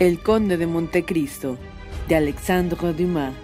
El Conde de Montecristo, de Alexandre Dumas.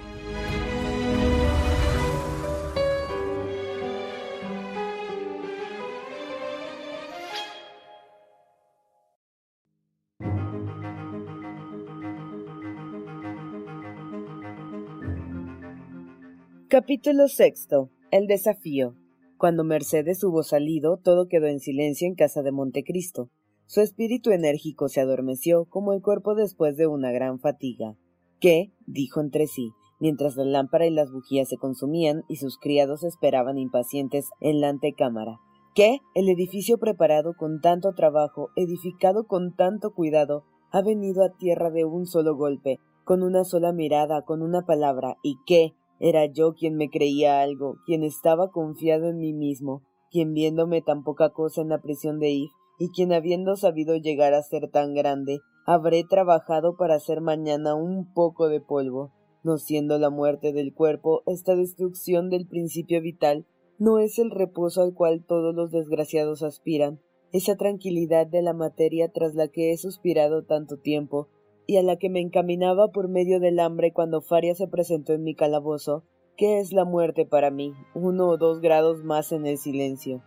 Capítulo sexto. El desafío. Cuando Mercedes hubo salido, todo quedó en silencio en casa de Montecristo. Su espíritu enérgico se adormeció como el cuerpo después de una gran fatiga. ¿Qué? dijo entre sí, mientras la lámpara y las bujías se consumían y sus criados esperaban impacientes en la antecámara. ¿Qué? El edificio preparado con tanto trabajo, edificado con tanto cuidado, ha venido a tierra de un solo golpe, con una sola mirada, con una palabra, y qué? Era yo quien me creía algo, quien estaba confiado en mí mismo, quien viéndome tan poca cosa en la prisión de If, y quien habiendo sabido llegar a ser tan grande, habré trabajado para hacer mañana un poco de polvo, no siendo la muerte del cuerpo esta destrucción del principio vital, no es el reposo al cual todos los desgraciados aspiran, esa tranquilidad de la materia tras la que he suspirado tanto tiempo, y a la que me encaminaba por medio del hambre cuando Faria se presentó en mi calabozo, ¿qué es la muerte para mí? Uno o dos grados más en el silencio.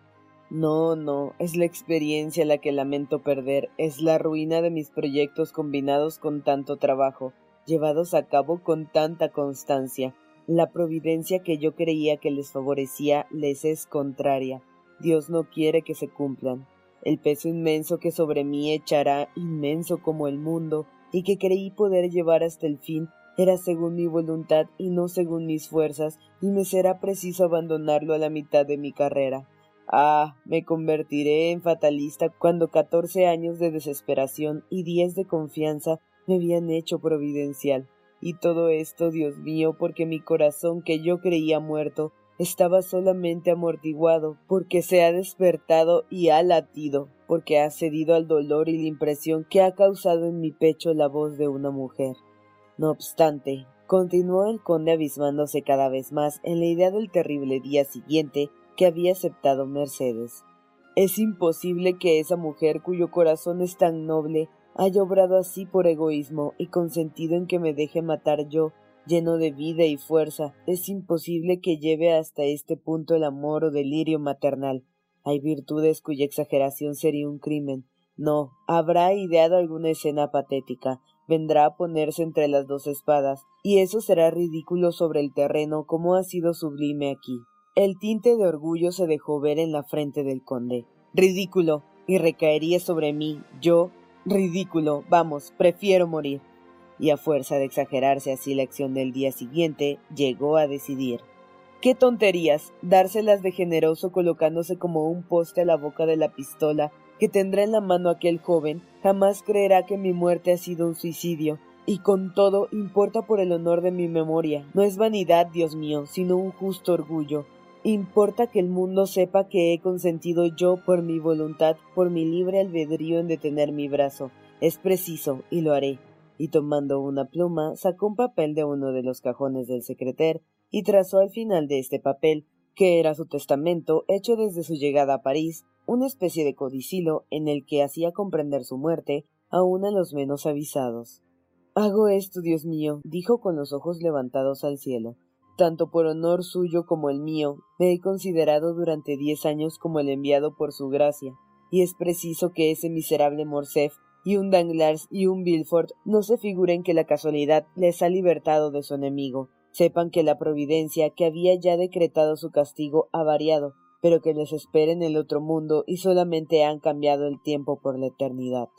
No, no, es la experiencia la que lamento perder, es la ruina de mis proyectos combinados con tanto trabajo, llevados a cabo con tanta constancia. La providencia que yo creía que les favorecía les es contraria. Dios no quiere que se cumplan. El peso inmenso que sobre mí echará, inmenso como el mundo, y que creí poder llevar hasta el fin, era según mi voluntad y no según mis fuerzas, y me será preciso abandonarlo a la mitad de mi carrera. Ah, me convertiré en fatalista cuando catorce años de desesperación y diez de confianza me habían hecho providencial. Y todo esto, Dios mío, porque mi corazón que yo creía muerto estaba solamente amortiguado, porque se ha despertado y ha latido, porque ha cedido al dolor y la impresión que ha causado en mi pecho la voz de una mujer. No obstante, continuó el conde abismándose cada vez más en la idea del terrible día siguiente que había aceptado Mercedes. Es imposible que esa mujer cuyo corazón es tan noble haya obrado así por egoísmo y consentido en que me deje matar yo, lleno de vida y fuerza. Es imposible que lleve hasta este punto el amor o delirio maternal. Hay virtudes cuya exageración sería un crimen. No, habrá ideado alguna escena patética, vendrá a ponerse entre las dos espadas, y eso será ridículo sobre el terreno como ha sido sublime aquí. El tinte de orgullo se dejó ver en la frente del conde. Ridículo. Y recaería sobre mí. Yo. Ridículo. Vamos, prefiero morir. Y a fuerza de exagerarse así la acción del día siguiente, llegó a decidir. ¡Qué tonterías! Dárselas de generoso colocándose como un poste a la boca de la pistola que tendrá en la mano aquel joven, jamás creerá que mi muerte ha sido un suicidio, y con todo importa por el honor de mi memoria. No es vanidad, Dios mío, sino un justo orgullo, Importa que el mundo sepa que he consentido yo por mi voluntad, por mi libre albedrío en detener mi brazo. Es preciso, y lo haré. Y tomando una pluma, sacó un papel de uno de los cajones del secreter y trazó al final de este papel, que era su testamento hecho desde su llegada a París, una especie de codicilo en el que hacía comprender su muerte aun a los menos avisados. Hago esto, Dios mío, dijo con los ojos levantados al cielo. Tanto por honor suyo como el mío, me he considerado durante diez años como el enviado por su gracia, y es preciso que ese miserable Morcerf y un Danglars y un Villefort no se figuren que la casualidad les ha libertado de su enemigo. Sepan que la providencia que había ya decretado su castigo ha variado, pero que les espera en el otro mundo y solamente han cambiado el tiempo por la eternidad.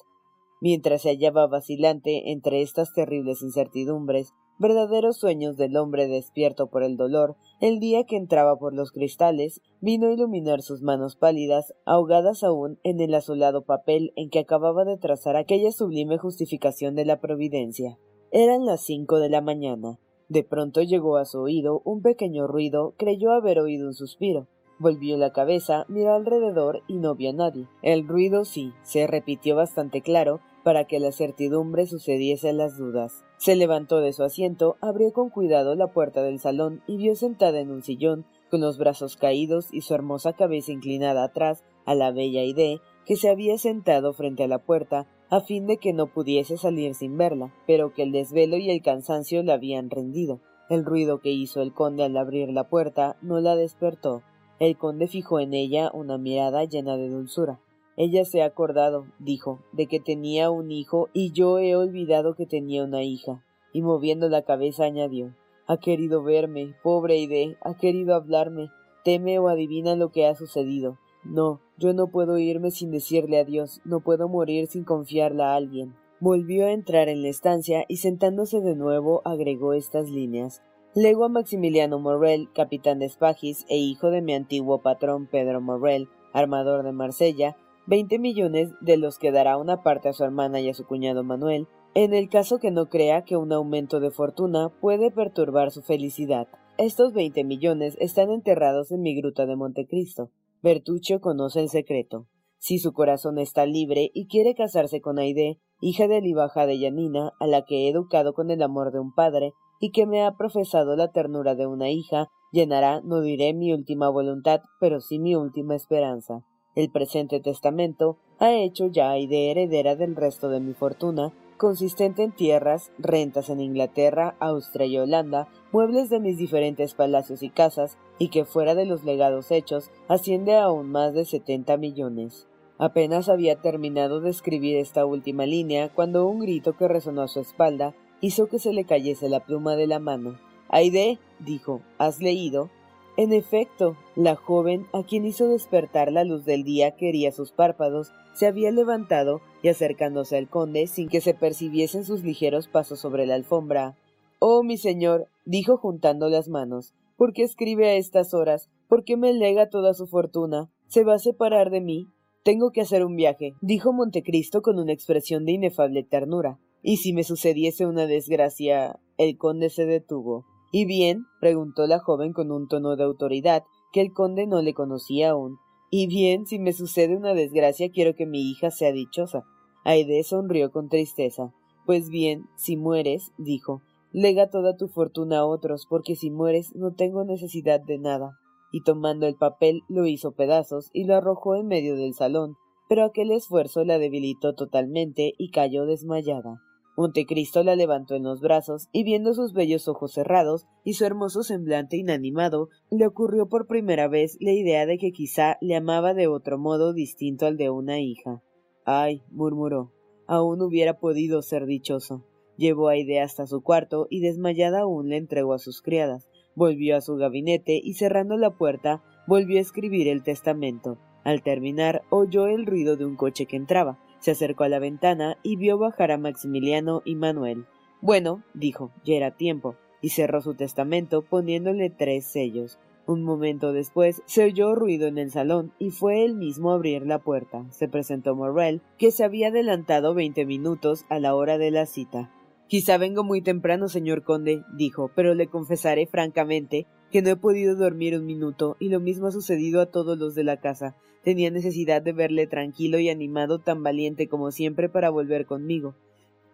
Mientras se hallaba vacilante entre estas terribles incertidumbres, verdaderos sueños del hombre despierto por el dolor, el día que entraba por los cristales, vino a iluminar sus manos pálidas, ahogadas aún en el azulado papel en que acababa de trazar aquella sublime justificación de la providencia. Eran las cinco de la mañana. De pronto llegó a su oído un pequeño ruido, creyó haber oído un suspiro. Volvió la cabeza, miró alrededor y no vio a nadie. El ruido sí, se repitió bastante claro, para que la certidumbre sucediese a las dudas. Se levantó de su asiento, abrió con cuidado la puerta del salón y vio sentada en un sillón, con los brazos caídos y su hermosa cabeza inclinada atrás, a la bella Idea, que se había sentado frente a la puerta, a fin de que no pudiese salir sin verla, pero que el desvelo y el cansancio la habían rendido. El ruido que hizo el conde al abrir la puerta no la despertó. El conde fijó en ella una mirada llena de dulzura. Ella se ha acordado, dijo, de que tenía un hijo y yo he olvidado que tenía una hija. Y moviendo la cabeza añadió, ha querido verme, pobre Ide, ha querido hablarme, teme o adivina lo que ha sucedido. No, yo no puedo irme sin decirle adiós, no puedo morir sin confiarla a alguien. Volvió a entrar en la estancia y sentándose de nuevo agregó estas líneas. Lego a Maximiliano Morrel, capitán de Spagis e hijo de mi antiguo patrón Pedro Morrel, armador de Marsella, veinte millones de los que dará una parte a su hermana y a su cuñado Manuel, en el caso que no crea que un aumento de fortuna puede perturbar su felicidad. Estos veinte millones están enterrados en mi gruta de Montecristo. Bertuccio conoce el secreto. Si su corazón está libre y quiere casarse con Aide, hija de Libaja de Yanina, a la que he educado con el amor de un padre, y que me ha profesado la ternura de una hija, llenará, no diré mi última voluntad, pero sí mi última esperanza. El presente testamento ha hecho ya Aide heredera del resto de mi fortuna, consistente en tierras, rentas en Inglaterra, Austria y Holanda, muebles de mis diferentes palacios y casas, y que fuera de los legados hechos asciende a aún más de setenta millones. Apenas había terminado de escribir esta última línea cuando un grito que resonó a su espalda hizo que se le cayese la pluma de la mano. Aide, dijo, ¿has leído? En efecto, la joven, a quien hizo despertar la luz del día que hería sus párpados, se había levantado y acercándose al conde sin que se percibiesen sus ligeros pasos sobre la alfombra. Oh, mi señor, dijo juntando las manos, ¿por qué escribe a estas horas? ¿Por qué me lega toda su fortuna? ¿Se va a separar de mí? Tengo que hacer un viaje, dijo Montecristo con una expresión de inefable ternura. Y si me sucediese una desgracia. El conde se detuvo. ¿Y bien? preguntó la joven con un tono de autoridad que el conde no le conocía aún. Y bien, si me sucede una desgracia, quiero que mi hija sea dichosa. Aide sonrió con tristeza. Pues bien, si mueres, dijo, lega toda tu fortuna a otros, porque si mueres no tengo necesidad de nada. Y tomando el papel lo hizo pedazos y lo arrojó en medio del salón, pero aquel esfuerzo la debilitó totalmente y cayó desmayada. Montecristo la levantó en los brazos y viendo sus bellos ojos cerrados y su hermoso semblante inanimado, le ocurrió por primera vez la idea de que quizá le amaba de otro modo distinto al de una hija. Ay, murmuró, aún hubiera podido ser dichoso. Llevó a Idea hasta su cuarto y desmayada aún le entregó a sus criadas. Volvió a su gabinete y cerrando la puerta, volvió a escribir el testamento. Al terminar, oyó el ruido de un coche que entraba. Se acercó a la ventana y vio bajar a Maximiliano y Manuel. Bueno, dijo, ya era tiempo, y cerró su testamento poniéndole tres sellos. Un momento después se oyó ruido en el salón y fue él mismo a abrir la puerta. Se presentó Morrel, que se había adelantado veinte minutos a la hora de la cita. Quizá vengo muy temprano, señor conde, dijo, pero le confesaré francamente que no he podido dormir un minuto, y lo mismo ha sucedido a todos los de la casa. Tenía necesidad de verle tranquilo y animado, tan valiente como siempre, para volver conmigo.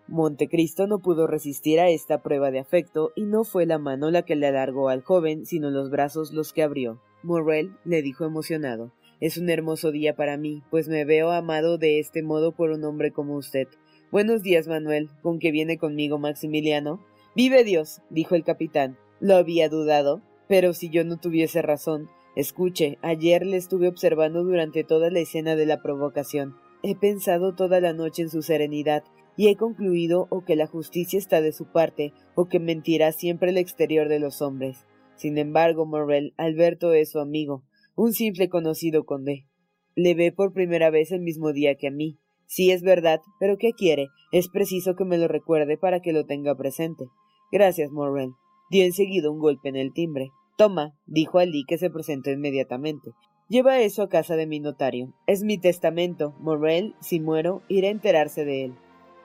Montecristo no pudo resistir a esta prueba de afecto, y no fue la mano la que le alargó al joven, sino los brazos los que abrió. Morrel le dijo emocionado Es un hermoso día para mí, pues me veo amado de este modo por un hombre como usted. Buenos días, Manuel. ¿Con qué viene conmigo Maximiliano? Vive Dios, dijo el capitán. Lo había dudado. Pero si yo no tuviese razón, escuche, ayer le estuve observando durante toda la escena de la provocación. He pensado toda la noche en su serenidad, y he concluido o que la justicia está de su parte, o que mentirá siempre el exterior de los hombres. Sin embargo, Morrel, Alberto es su amigo, un simple conocido conde. Le ve por primera vez el mismo día que a mí. Sí es verdad, pero ¿qué quiere? Es preciso que me lo recuerde para que lo tenga presente. Gracias, Morrel. Dio enseguida un golpe en el timbre. Toma, dijo Ali, que se presentó inmediatamente. Lleva eso a casa de mi notario. Es mi testamento. Morrel, si muero, iré a enterarse de él.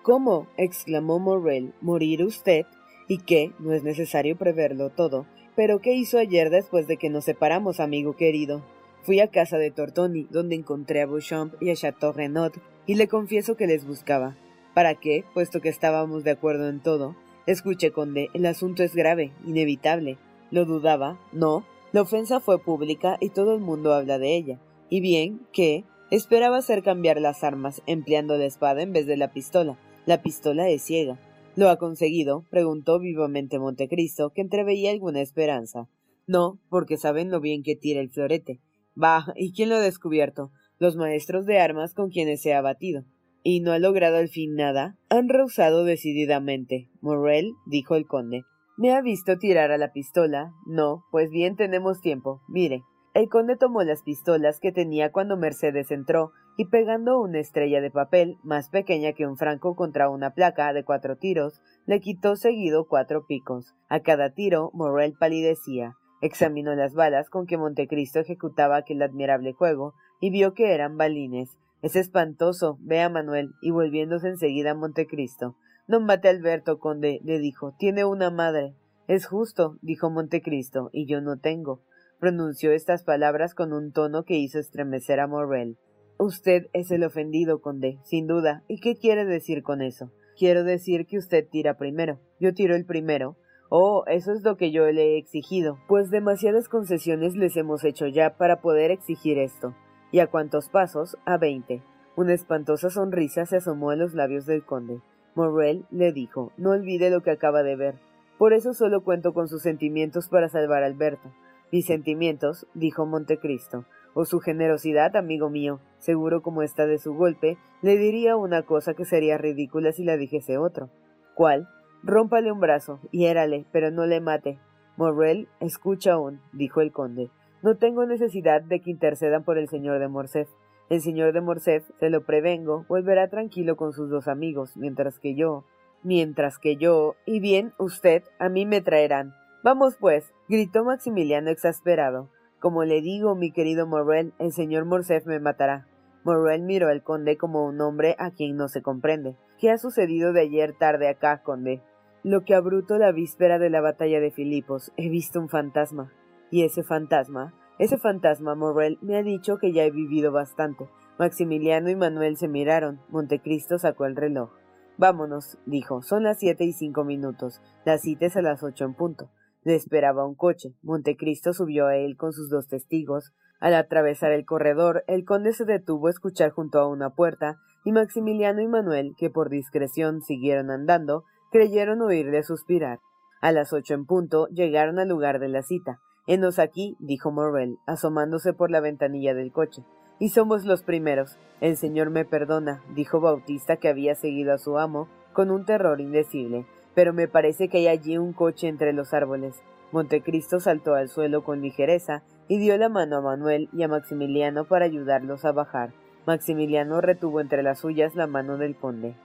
¿Cómo? exclamó Morrel. ¿Morir usted? ¿Y qué? No es necesario preverlo todo. Pero ¿qué hizo ayer después de que nos separamos, amigo querido? Fui a casa de Tortoni, donde encontré a Beauchamp y a Chateau Renaud, y le confieso que les buscaba. ¿Para qué? Puesto que estábamos de acuerdo en todo. Escuche, conde, el asunto es grave, inevitable. ¿Lo dudaba? No. La ofensa fue pública y todo el mundo habla de ella. Y bien, ¿qué? Esperaba hacer cambiar las armas, empleando la espada en vez de la pistola. La pistola es ciega. ¿Lo ha conseguido? preguntó vivamente Montecristo, que entreveía alguna esperanza. No, porque saben lo bien que tira el florete. Bah, ¿y quién lo ha descubierto? Los maestros de armas con quienes se ha batido y no ha logrado al fin nada, han rehusado decididamente. Morrel, dijo el conde. ¿Me ha visto tirar a la pistola? No, pues bien tenemos tiempo. Mire. El conde tomó las pistolas que tenía cuando Mercedes entró, y pegando una estrella de papel, más pequeña que un franco contra una placa de cuatro tiros, le quitó seguido cuatro picos. A cada tiro, Morrel palidecía. Examinó las balas con que Montecristo ejecutaba aquel admirable juego, y vio que eran balines, es espantoso. Vea, Manuel, y volviéndose enseguida a Montecristo. A Alberto, conde, le dijo. Tiene una madre. Es justo, dijo Montecristo, y yo no tengo. Pronunció estas palabras con un tono que hizo estremecer a Morrel. Usted es el ofendido, conde, sin duda. ¿Y qué quiere decir con eso? Quiero decir que usted tira primero. Yo tiro el primero. Oh, eso es lo que yo le he exigido, pues demasiadas concesiones les hemos hecho ya para poder exigir esto. ¿Y a cuántos pasos? A veinte. Una espantosa sonrisa se asomó a los labios del conde. Morrel le dijo No olvide lo que acaba de ver. Por eso solo cuento con sus sentimientos para salvar a Alberto. Mis sentimientos, dijo Montecristo, o su generosidad, amigo mío, seguro como está de su golpe, le diría una cosa que sería ridícula si la dijese otro. ¿Cuál? Rómpale un brazo, hiérale, pero no le mate. Morrel, escucha aún, dijo el conde. No tengo necesidad de que intercedan por el señor de Morcerf. El señor de Morcerf, se lo prevengo, volverá tranquilo con sus dos amigos, mientras que yo. Mientras que yo. Y bien, usted, a mí me traerán. Vamos, pues, gritó Maximiliano exasperado. Como le digo, mi querido Morrel, el señor Morcerf me matará. Morrel miró al conde como un hombre a quien no se comprende. ¿Qué ha sucedido de ayer tarde acá, conde? Lo que abruto la víspera de la batalla de Filipos. He visto un fantasma. Y ese fantasma, ese fantasma Morrel me ha dicho que ya he vivido bastante. Maximiliano y Manuel se miraron. Montecristo sacó el reloj. Vámonos, dijo. Son las siete y cinco minutos. La cita es a las ocho en punto. Le esperaba un coche. Montecristo subió a él con sus dos testigos. Al atravesar el corredor, el conde se detuvo a escuchar junto a una puerta, y Maximiliano y Manuel, que por discreción siguieron andando, creyeron oírle suspirar. A las ocho en punto llegaron al lugar de la cita. Henos aquí, dijo Morrel, asomándose por la ventanilla del coche. Y somos los primeros. El señor me perdona, dijo Bautista, que había seguido a su amo, con un terror indecible. Pero me parece que hay allí un coche entre los árboles. Montecristo saltó al suelo con ligereza y dio la mano a Manuel y a Maximiliano para ayudarlos a bajar. Maximiliano retuvo entre las suyas la mano del conde.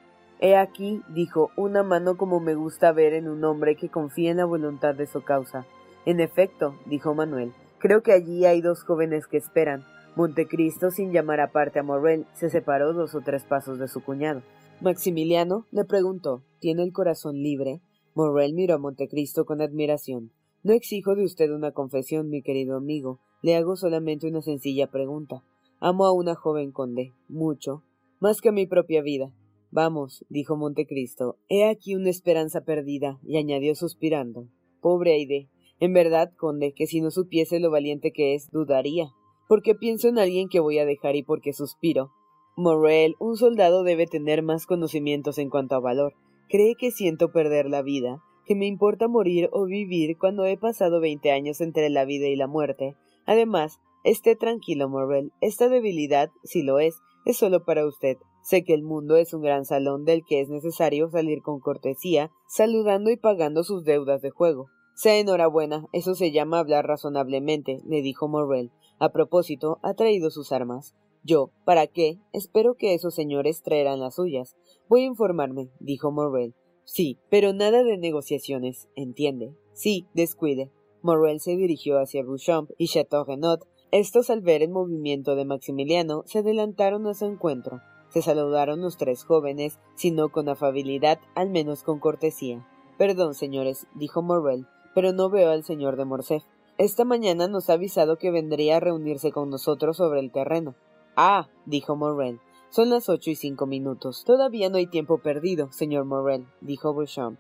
He aquí, dijo, una mano como me gusta ver en un hombre que confía en la voluntad de su causa. En efecto, dijo Manuel, creo que allí hay dos jóvenes que esperan. Montecristo, sin llamar aparte a Morrel, se separó dos o tres pasos de su cuñado. Maximiliano le preguntó ¿Tiene el corazón libre? Morrel miró a Montecristo con admiración. No exijo de usted una confesión, mi querido amigo. Le hago solamente una sencilla pregunta. Amo a una joven conde, mucho, más que a mi propia vida. Vamos, dijo Montecristo, he aquí una esperanza perdida, y añadió suspirando. Pobre Aide. En verdad, conde, que si no supiese lo valiente que es, dudaría. Porque pienso en alguien que voy a dejar y porque suspiro. Morrel, un soldado debe tener más conocimientos en cuanto a valor. Cree que siento perder la vida, que me importa morir o vivir cuando he pasado veinte años entre la vida y la muerte. Además, esté tranquilo, Morrel. Esta debilidad, si lo es, es solo para usted. Sé que el mundo es un gran salón del que es necesario salir con cortesía, saludando y pagando sus deudas de juego. Sea enhorabuena, eso se llama hablar razonablemente, le dijo Morrel. A propósito, ha traído sus armas. Yo, ¿para qué? Espero que esos señores traerán las suyas. Voy a informarme, dijo Morrel. Sí, pero nada de negociaciones, entiende. Sí, descuide. Morrel se dirigió hacia Bouchamp y Chateau Renaud. Estos, al ver el movimiento de Maximiliano, se adelantaron a su encuentro. Se saludaron los tres jóvenes, si no con afabilidad, al menos con cortesía. Perdón, señores, dijo Morrel, pero no veo al señor de Morcerf. Esta mañana nos ha avisado que vendría a reunirse con nosotros sobre el terreno. Ah, dijo Morrel, son las ocho y cinco minutos. Todavía no hay tiempo perdido, señor Morrel, dijo Beauchamp.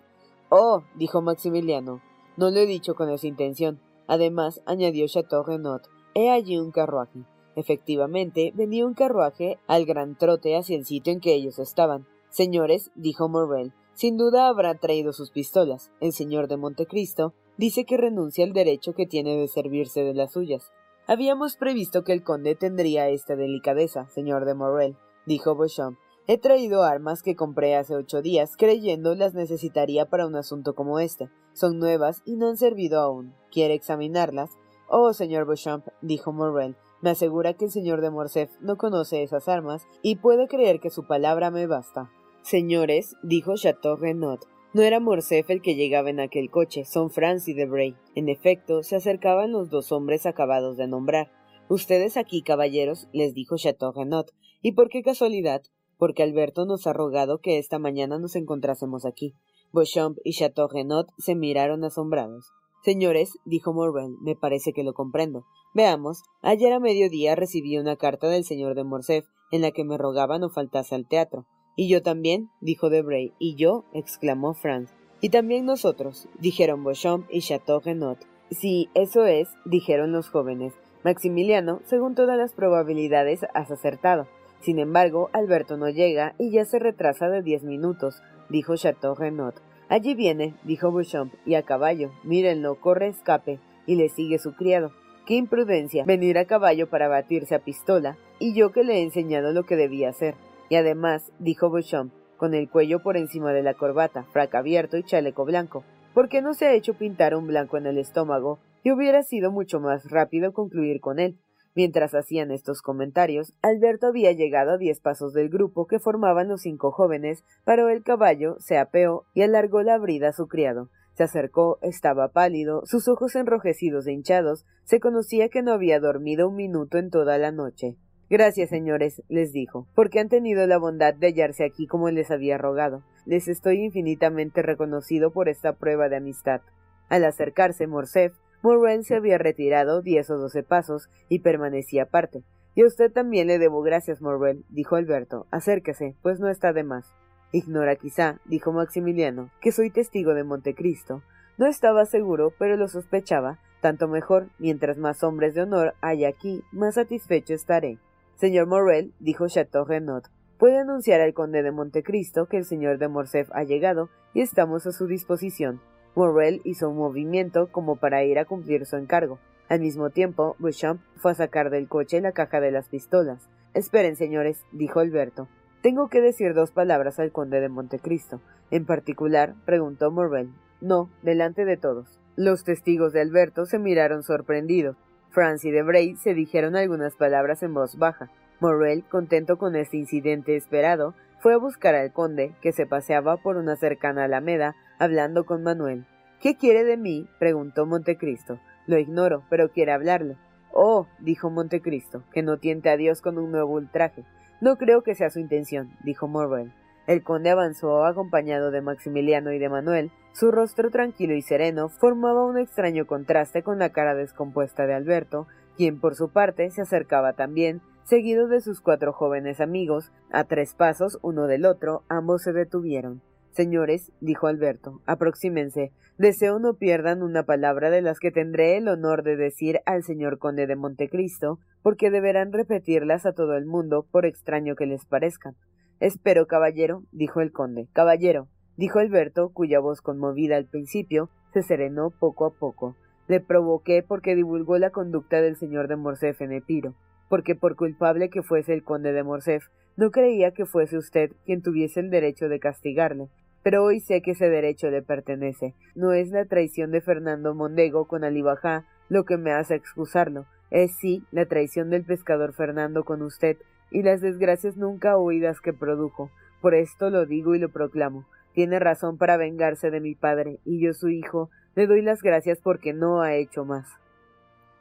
Oh, dijo Maximiliano, no lo he dicho con esa intención. Además, añadió Chateau Renaud, he allí un carruaje. Efectivamente, venía un carruaje al gran trote hacia el sitio en que ellos estaban. Señores, dijo Morrel, sin duda habrá traído sus pistolas. El señor de Montecristo dice que renuncia al derecho que tiene de servirse de las suyas. Habíamos previsto que el conde tendría esta delicadeza, señor de Morrel, dijo Beauchamp. He traído armas que compré hace ocho días, creyendo las necesitaría para un asunto como este. Son nuevas y no han servido aún. ¿Quiere examinarlas? Oh, señor Beauchamp, dijo Morrel, me asegura que el señor de Morcerf no conoce esas armas y puede creer que su palabra me basta. Señores, dijo Chateau Renaud, no era Morcerf el que llegaba en aquel coche, son Franz y Debray. En efecto, se acercaban los dos hombres acabados de nombrar. Ustedes aquí, caballeros, les dijo Chateau Renaud. ¿Y por qué casualidad? Porque Alberto nos ha rogado que esta mañana nos encontrásemos aquí. Beauchamp y Chateau Renaud se miraron asombrados. Señores, dijo Morrel, me parece que lo comprendo. Veamos, ayer a mediodía recibí una carta del señor de Morcerf en la que me rogaba no faltase al teatro. Y yo también, dijo Debray. Y yo, exclamó Franz. Y también nosotros, dijeron Beauchamp y Chateau Renaud. Sí, eso es, dijeron los jóvenes. Maximiliano, según todas las probabilidades, has acertado. Sin embargo, Alberto no llega y ya se retrasa de diez minutos, dijo Chateau Renaud. Allí viene, dijo Beauchamp, y a caballo. Mírenlo, corre escape, y le sigue su criado. Qué imprudencia, venir a caballo para batirse a pistola, y yo que le he enseñado lo que debía hacer. Y además, dijo Beauchamp, con el cuello por encima de la corbata, frac abierto y chaleco blanco, ¿por qué no se ha hecho pintar un blanco en el estómago? Y hubiera sido mucho más rápido concluir con él. Mientras hacían estos comentarios, Alberto había llegado a diez pasos del grupo que formaban los cinco jóvenes, paró el caballo, se apeó y alargó la brida a su criado. Se acercó, estaba pálido, sus ojos enrojecidos e hinchados, se conocía que no había dormido un minuto en toda la noche. Gracias, señores, les dijo, porque han tenido la bondad de hallarse aquí como les había rogado. Les estoy infinitamente reconocido por esta prueba de amistad. Al acercarse, Morcerf Morrel se había retirado diez o doce pasos y permanecía aparte. Y a usted también le debo gracias, Morrel, dijo Alberto. Acérquese, pues no está de más. Ignora quizá, dijo Maximiliano, que soy testigo de Montecristo. No estaba seguro, pero lo sospechaba. Tanto mejor, mientras más hombres de honor haya aquí, más satisfecho estaré. Señor Morrel, dijo Chateau Renaud, puede anunciar al conde de Montecristo que el señor de Morcerf ha llegado y estamos a su disposición. Morrel hizo un movimiento como para ir a cumplir su encargo. Al mismo tiempo, Beauchamp fue a sacar del coche la caja de las pistolas. Esperen, señores, dijo Alberto. Tengo que decir dos palabras al conde de Montecristo. En particular, preguntó Morrel. No, delante de todos. Los testigos de Alberto se miraron sorprendidos. Franz y Debray se dijeron algunas palabras en voz baja. Morrel, contento con este incidente esperado, fue a buscar al conde, que se paseaba por una cercana alameda, hablando con Manuel. ¿Qué quiere de mí? preguntó Montecristo. Lo ignoro, pero quiere hablarle. Oh, dijo Montecristo, que no tiente a Dios con un nuevo ultraje. No creo que sea su intención, dijo Morrel. El conde avanzó acompañado de Maximiliano y de Manuel. Su rostro tranquilo y sereno formaba un extraño contraste con la cara descompuesta de Alberto, quien por su parte se acercaba también, seguido de sus cuatro jóvenes amigos, a tres pasos uno del otro, ambos se detuvieron. Señores, dijo Alberto, aproxímense. Deseo no pierdan una palabra de las que tendré el honor de decir al señor conde de Montecristo, porque deberán repetirlas a todo el mundo, por extraño que les parezca. Espero, caballero, dijo el conde. Caballero, dijo Alberto, cuya voz conmovida al principio se serenó poco a poco. Le provoqué porque divulgó la conducta del señor de Morcef en Epiro, porque por culpable que fuese el conde de Morcef, no creía que fuese usted quien tuviese el derecho de castigarle, pero hoy sé que ese derecho le pertenece. No es la traición de Fernando Mondego con Alibajá lo que me hace excusarlo, es sí la traición del pescador Fernando con usted y las desgracias nunca oídas que produjo. Por esto lo digo y lo proclamo. Tiene razón para vengarse de mi padre, y yo su hijo le doy las gracias porque no ha hecho más.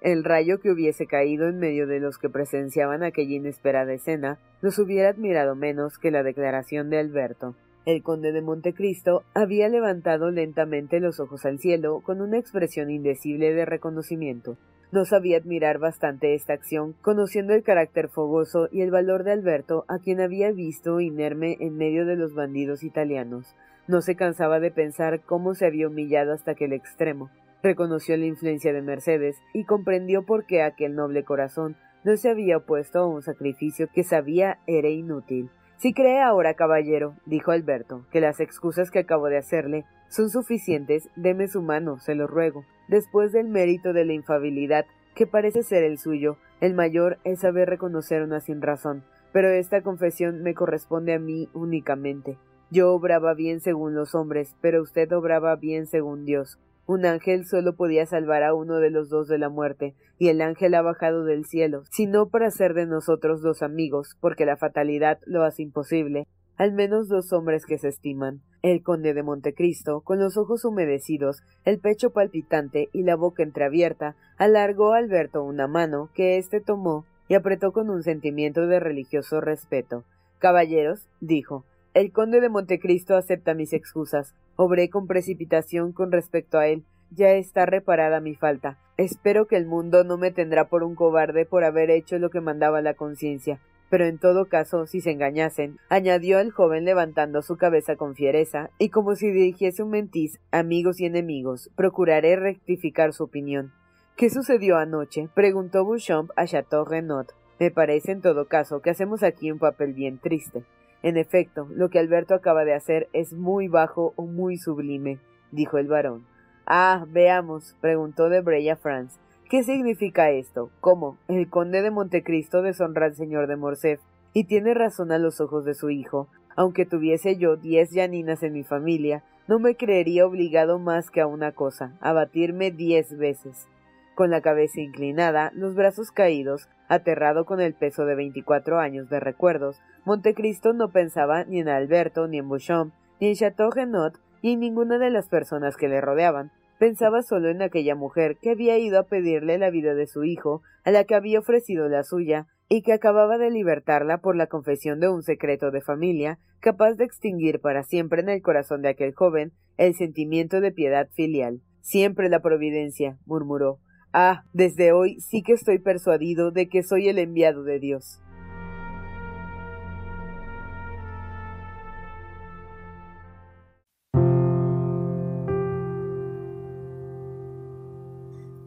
El rayo que hubiese caído en medio de los que presenciaban aquella inesperada escena los hubiera admirado menos que la declaración de Alberto. El conde de Montecristo había levantado lentamente los ojos al cielo con una expresión indecible de reconocimiento. No sabía admirar bastante esta acción, conociendo el carácter fogoso y el valor de Alberto, a quien había visto inerme en medio de los bandidos italianos. No se cansaba de pensar cómo se había humillado hasta aquel extremo. Reconoció la influencia de Mercedes y comprendió por qué aquel noble corazón no se había opuesto a un sacrificio que sabía era inútil. Si cree ahora, caballero, dijo Alberto, que las excusas que acabo de hacerle son suficientes, deme su mano, se lo ruego. Después del mérito de la infabilidad, que parece ser el suyo, el mayor es saber reconocer una sin razón, pero esta confesión me corresponde a mí únicamente. Yo obraba bien según los hombres, pero usted obraba bien según Dios. Un ángel solo podía salvar a uno de los dos de la muerte, y el ángel ha bajado del cielo, sino para hacer de nosotros dos amigos, porque la fatalidad lo hace imposible, al menos dos hombres que se estiman. El conde de Montecristo, con los ojos humedecidos, el pecho palpitante y la boca entreabierta, alargó a Alberto una mano que éste tomó y apretó con un sentimiento de religioso respeto. Caballeros, dijo, el conde de Montecristo acepta mis excusas. Obré con precipitación con respecto a él. Ya está reparada mi falta. Espero que el mundo no me tendrá por un cobarde por haber hecho lo que mandaba la conciencia. Pero en todo caso, si se engañasen, añadió el joven levantando su cabeza con fiereza, y como si dirigiese un mentiz, amigos y enemigos, procuraré rectificar su opinión. ¿Qué sucedió anoche? preguntó Bouchamp a Chateau Renaud. Me parece en todo caso que hacemos aquí un papel bien triste. En efecto, lo que Alberto acaba de hacer es muy bajo o muy sublime, dijo el varón. Ah, veamos, preguntó de Bray a Franz. ¿Qué significa esto? ¿Cómo? El conde de Montecristo deshonra al señor de Morcerf, y tiene razón a los ojos de su hijo. Aunque tuviese yo diez llaninas en mi familia, no me creería obligado más que a una cosa, a batirme diez veces. Con la cabeza inclinada, los brazos caídos, aterrado con el peso de veinticuatro años de recuerdos, Montecristo no pensaba ni en Alberto, ni en Bouchon, ni en Chateau Renaud, ni en ninguna de las personas que le rodeaban. Pensaba solo en aquella mujer que había ido a pedirle la vida de su hijo, a la que había ofrecido la suya, y que acababa de libertarla por la confesión de un secreto de familia, capaz de extinguir para siempre en el corazón de aquel joven el sentimiento de piedad filial. Siempre la providencia, murmuró. Ah, desde hoy sí que estoy persuadido de que soy el enviado de Dios.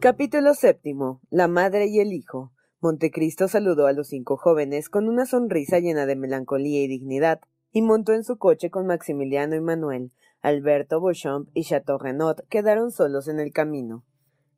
Capítulo séptimo. La madre y el hijo. Montecristo saludó a los cinco jóvenes con una sonrisa llena de melancolía y dignidad, y montó en su coche con Maximiliano y Manuel. Alberto, Beauchamp y Chateau Renaud quedaron solos en el camino.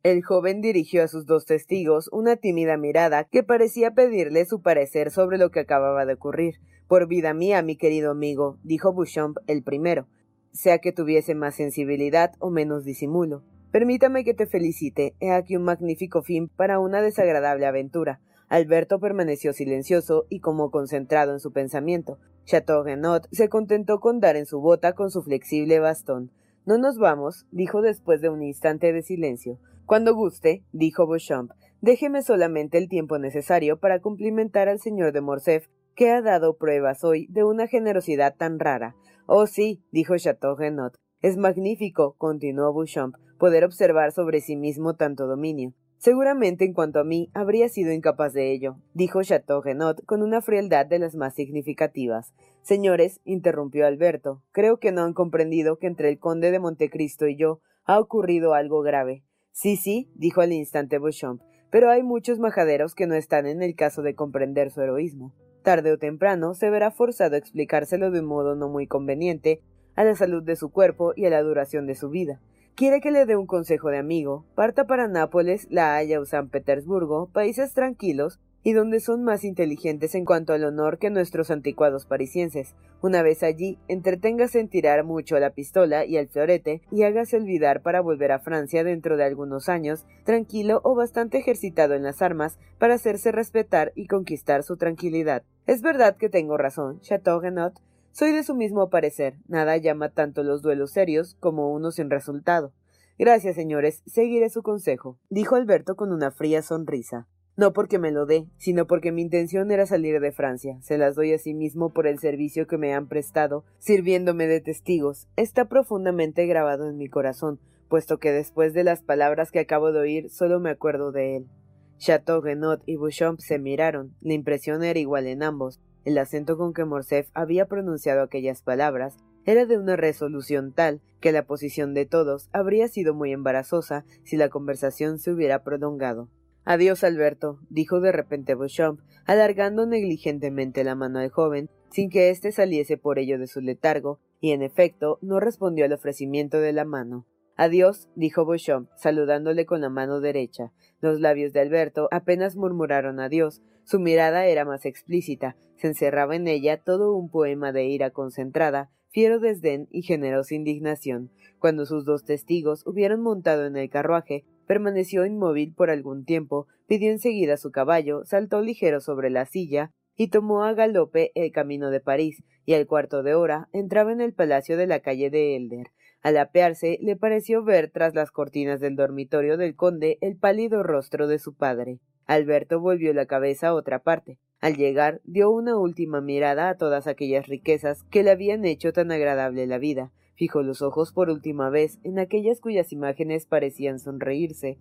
El joven dirigió a sus dos testigos una tímida mirada que parecía pedirle su parecer sobre lo que acababa de ocurrir. Por vida mía, mi querido amigo, dijo Beauchamp el primero, sea que tuviese más sensibilidad o menos disimulo. Permítame que te felicite. He aquí un magnífico fin para una desagradable aventura. Alberto permaneció silencioso y como concentrado en su pensamiento. Chateau Renaud se contentó con dar en su bota con su flexible bastón. No nos vamos, dijo después de un instante de silencio. Cuando guste, dijo Beauchamp, déjeme solamente el tiempo necesario para cumplimentar al señor de Morcerf que ha dado pruebas hoy de una generosidad tan rara. Oh sí, dijo. Es magnífico, continuó Beauchamp, poder observar sobre sí mismo tanto dominio. Seguramente en cuanto a mí habría sido incapaz de ello, dijo Chateau Renaud con una frialdad de las más significativas. Señores, interrumpió Alberto, creo que no han comprendido que entre el conde de Montecristo y yo ha ocurrido algo grave. Sí, sí, dijo al instante Beauchamp, pero hay muchos majaderos que no están en el caso de comprender su heroísmo. Tarde o temprano se verá forzado a explicárselo de un modo no muy conveniente a la salud de su cuerpo y a la duración de su vida. Quiere que le dé un consejo de amigo. Parta para Nápoles, La Haya o San Petersburgo, países tranquilos y donde son más inteligentes en cuanto al honor que nuestros anticuados parisienses. Una vez allí, entreténgase en tirar mucho la pistola y al florete y hágase olvidar para volver a Francia dentro de algunos años, tranquilo o bastante ejercitado en las armas para hacerse respetar y conquistar su tranquilidad. Es verdad que tengo razón, Chateau soy de su mismo parecer. Nada llama tanto los duelos serios como uno sin resultado. Gracias, señores. Seguiré su consejo, dijo Alberto con una fría sonrisa. No porque me lo dé, sino porque mi intención era salir de Francia. Se las doy a sí mismo por el servicio que me han prestado, sirviéndome de testigos. Está profundamente grabado en mi corazón, puesto que después de las palabras que acabo de oír solo me acuerdo de él. Chateau Renaud y Bouchamp se miraron. La impresión era igual en ambos. El acento con que Morcerf había pronunciado aquellas palabras era de una resolución tal que la posición de todos habría sido muy embarazosa si la conversación se hubiera prolongado. Adiós, Alberto, dijo de repente Beauchamp, alargando negligentemente la mano al joven, sin que éste saliese por ello de su letargo, y en efecto no respondió al ofrecimiento de la mano. Adiós, dijo Beauchamp, saludándole con la mano derecha. Los labios de Alberto apenas murmuraron adiós, su mirada era más explícita, se encerraba en ella todo un poema de ira concentrada, fiero desdén y generosa indignación. Cuando sus dos testigos hubieron montado en el carruaje, permaneció inmóvil por algún tiempo, pidió enseguida su caballo, saltó ligero sobre la silla, y tomó a galope el camino de París, y al cuarto de hora entraba en el palacio de la calle de Elder. Al apearse, le pareció ver tras las cortinas del dormitorio del conde el pálido rostro de su padre. Alberto volvió la cabeza a otra parte. Al llegar, dio una última mirada a todas aquellas riquezas que le habían hecho tan agradable la vida. Fijó los ojos por última vez en aquellas cuyas imágenes parecían sonreírse,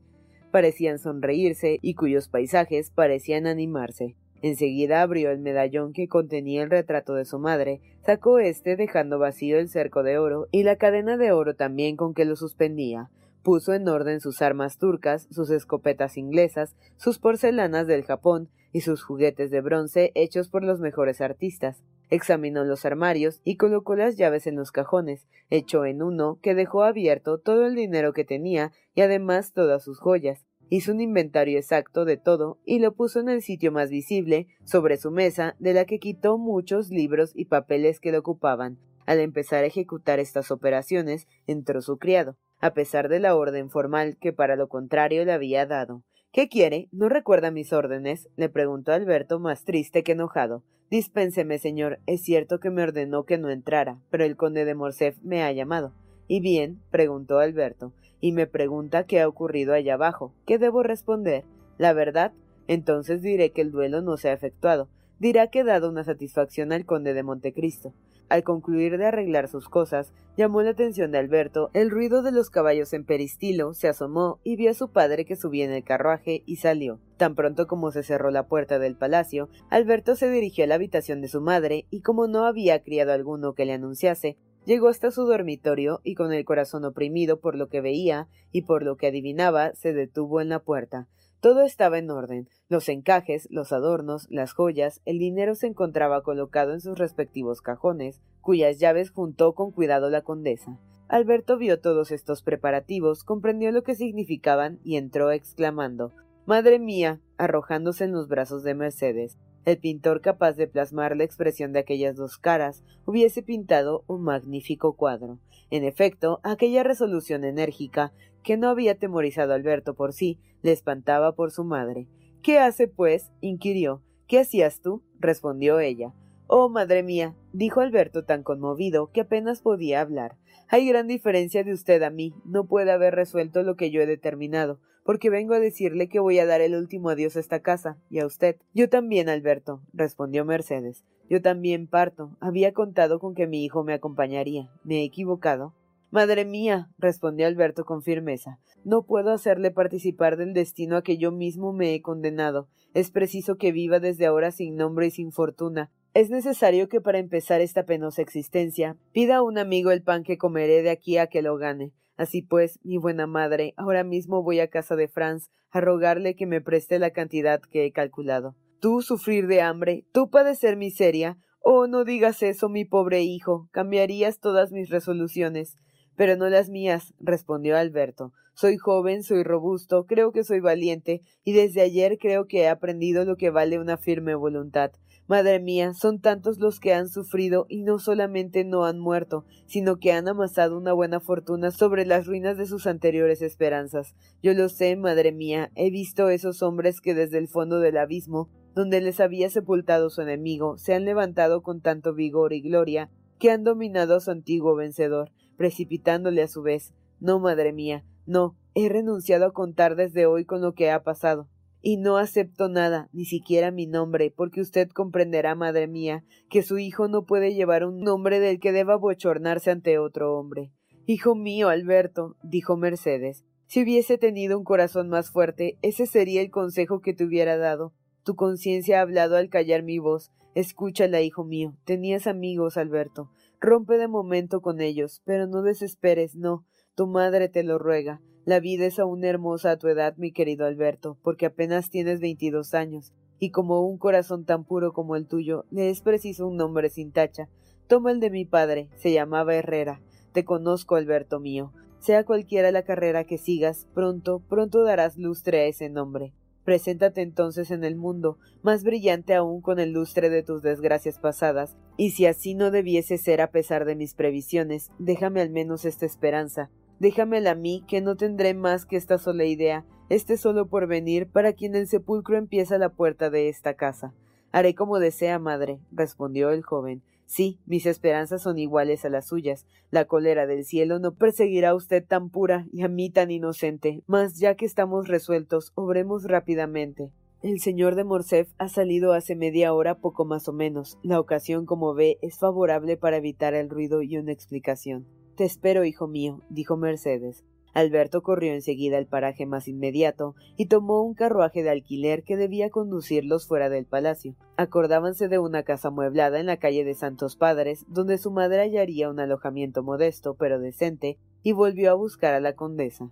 parecían sonreírse y cuyos paisajes parecían animarse. Enseguida abrió el medallón que contenía el retrato de su madre, sacó éste dejando vacío el cerco de oro y la cadena de oro también con que lo suspendía. Puso en orden sus armas turcas, sus escopetas inglesas, sus porcelanas del Japón y sus juguetes de bronce hechos por los mejores artistas. Examinó los armarios y colocó las llaves en los cajones, echó en uno que dejó abierto todo el dinero que tenía y además todas sus joyas hizo un inventario exacto de todo y lo puso en el sitio más visible, sobre su mesa, de la que quitó muchos libros y papeles que lo ocupaban. Al empezar a ejecutar estas operaciones, entró su criado, a pesar de la orden formal que para lo contrario le había dado. ¿Qué quiere? ¿No recuerda mis órdenes? le preguntó Alberto más triste que enojado. Dispénseme, señor. Es cierto que me ordenó que no entrara, pero el conde de Morcerf me ha llamado. ¿Y bien? preguntó Alberto y me pregunta qué ha ocurrido allá abajo. ¿Qué debo responder? ¿La verdad? Entonces diré que el duelo no se ha efectuado. Dirá que he dado una satisfacción al conde de Montecristo. Al concluir de arreglar sus cosas, llamó la atención de Alberto el ruido de los caballos en peristilo, se asomó y vio a su padre que subía en el carruaje y salió. Tan pronto como se cerró la puerta del palacio, Alberto se dirigió a la habitación de su madre y como no había criado alguno que le anunciase, Llegó hasta su dormitorio y con el corazón oprimido por lo que veía y por lo que adivinaba, se detuvo en la puerta. Todo estaba en orden. Los encajes, los adornos, las joyas, el dinero se encontraba colocado en sus respectivos cajones, cuyas llaves juntó con cuidado la condesa. Alberto vio todos estos preparativos, comprendió lo que significaban y entró exclamando Madre mía, arrojándose en los brazos de Mercedes. El pintor capaz de plasmar la expresión de aquellas dos caras hubiese pintado un magnífico cuadro. En efecto, aquella resolución enérgica, que no había temorizado a Alberto por sí, le espantaba por su madre. ¿Qué hace, pues? inquirió. ¿Qué hacías tú? respondió ella. Oh, madre mía, dijo Alberto tan conmovido que apenas podía hablar. Hay gran diferencia de usted a mí. No puede haber resuelto lo que yo he determinado. Porque vengo a decirle que voy a dar el último adiós a esta casa, y a usted. Yo también, Alberto, respondió Mercedes. Yo también parto. Había contado con que mi hijo me acompañaría. ¿Me he equivocado? Madre mía, respondió Alberto con firmeza, no puedo hacerle participar del destino a que yo mismo me he condenado. Es preciso que viva desde ahora sin nombre y sin fortuna. Es necesario que para empezar esta penosa existencia pida a un amigo el pan que comeré de aquí a que lo gane. Así pues, mi buena madre, ahora mismo voy a casa de Franz a rogarle que me preste la cantidad que he calculado. Tú sufrir de hambre, tú padecer miseria. Oh, no digas eso, mi pobre hijo. Cambiarías todas mis resoluciones. Pero no las mías, respondió Alberto. Soy joven, soy robusto, creo que soy valiente, y desde ayer creo que he aprendido lo que vale una firme voluntad. Madre mía, son tantos los que han sufrido y no solamente no han muerto, sino que han amasado una buena fortuna sobre las ruinas de sus anteriores esperanzas. Yo lo sé, madre mía, he visto esos hombres que desde el fondo del abismo, donde les había sepultado su enemigo, se han levantado con tanto vigor y gloria, que han dominado a su antiguo vencedor, precipitándole a su vez. No, madre mía, no, he renunciado a contar desde hoy con lo que ha pasado y no acepto nada, ni siquiera mi nombre, porque usted comprenderá, madre mía, que su hijo no puede llevar un nombre del que deba bochornarse ante otro hombre. Hijo mío, Alberto, dijo Mercedes, si hubiese tenido un corazón más fuerte, ese sería el consejo que te hubiera dado. Tu conciencia ha hablado al callar mi voz. Escúchala, hijo mío. Tenías amigos, Alberto. Rompe de momento con ellos, pero no desesperes, no. Tu madre te lo ruega. La vida es aún hermosa a tu edad, mi querido Alberto, porque apenas tienes veintidós años, y como un corazón tan puro como el tuyo, le es preciso un nombre sin tacha. Toma el de mi padre, se llamaba Herrera. Te conozco, Alberto mío. Sea cualquiera la carrera que sigas, pronto, pronto darás lustre a ese nombre. Preséntate entonces en el mundo, más brillante aún con el lustre de tus desgracias pasadas, y si así no debiese ser a pesar de mis previsiones, déjame al menos esta esperanza, Déjamela a mí, que no tendré más que esta sola idea, este solo porvenir, para quien el sepulcro empieza la puerta de esta casa. Haré como desea, madre, respondió el joven. Sí, mis esperanzas son iguales a las suyas. La cólera del cielo no perseguirá a usted tan pura y a mí tan inocente, mas ya que estamos resueltos, obremos rápidamente. El señor de Morcerf ha salido hace media hora poco más o menos. La ocasión, como ve, es favorable para evitar el ruido y una explicación. Te espero, hijo mío, dijo Mercedes. Alberto corrió enseguida al paraje más inmediato y tomó un carruaje de alquiler que debía conducirlos fuera del palacio. Acordábanse de una casa amueblada en la calle de Santos Padres, donde su madre hallaría un alojamiento modesto pero decente, y volvió a buscar a la condesa.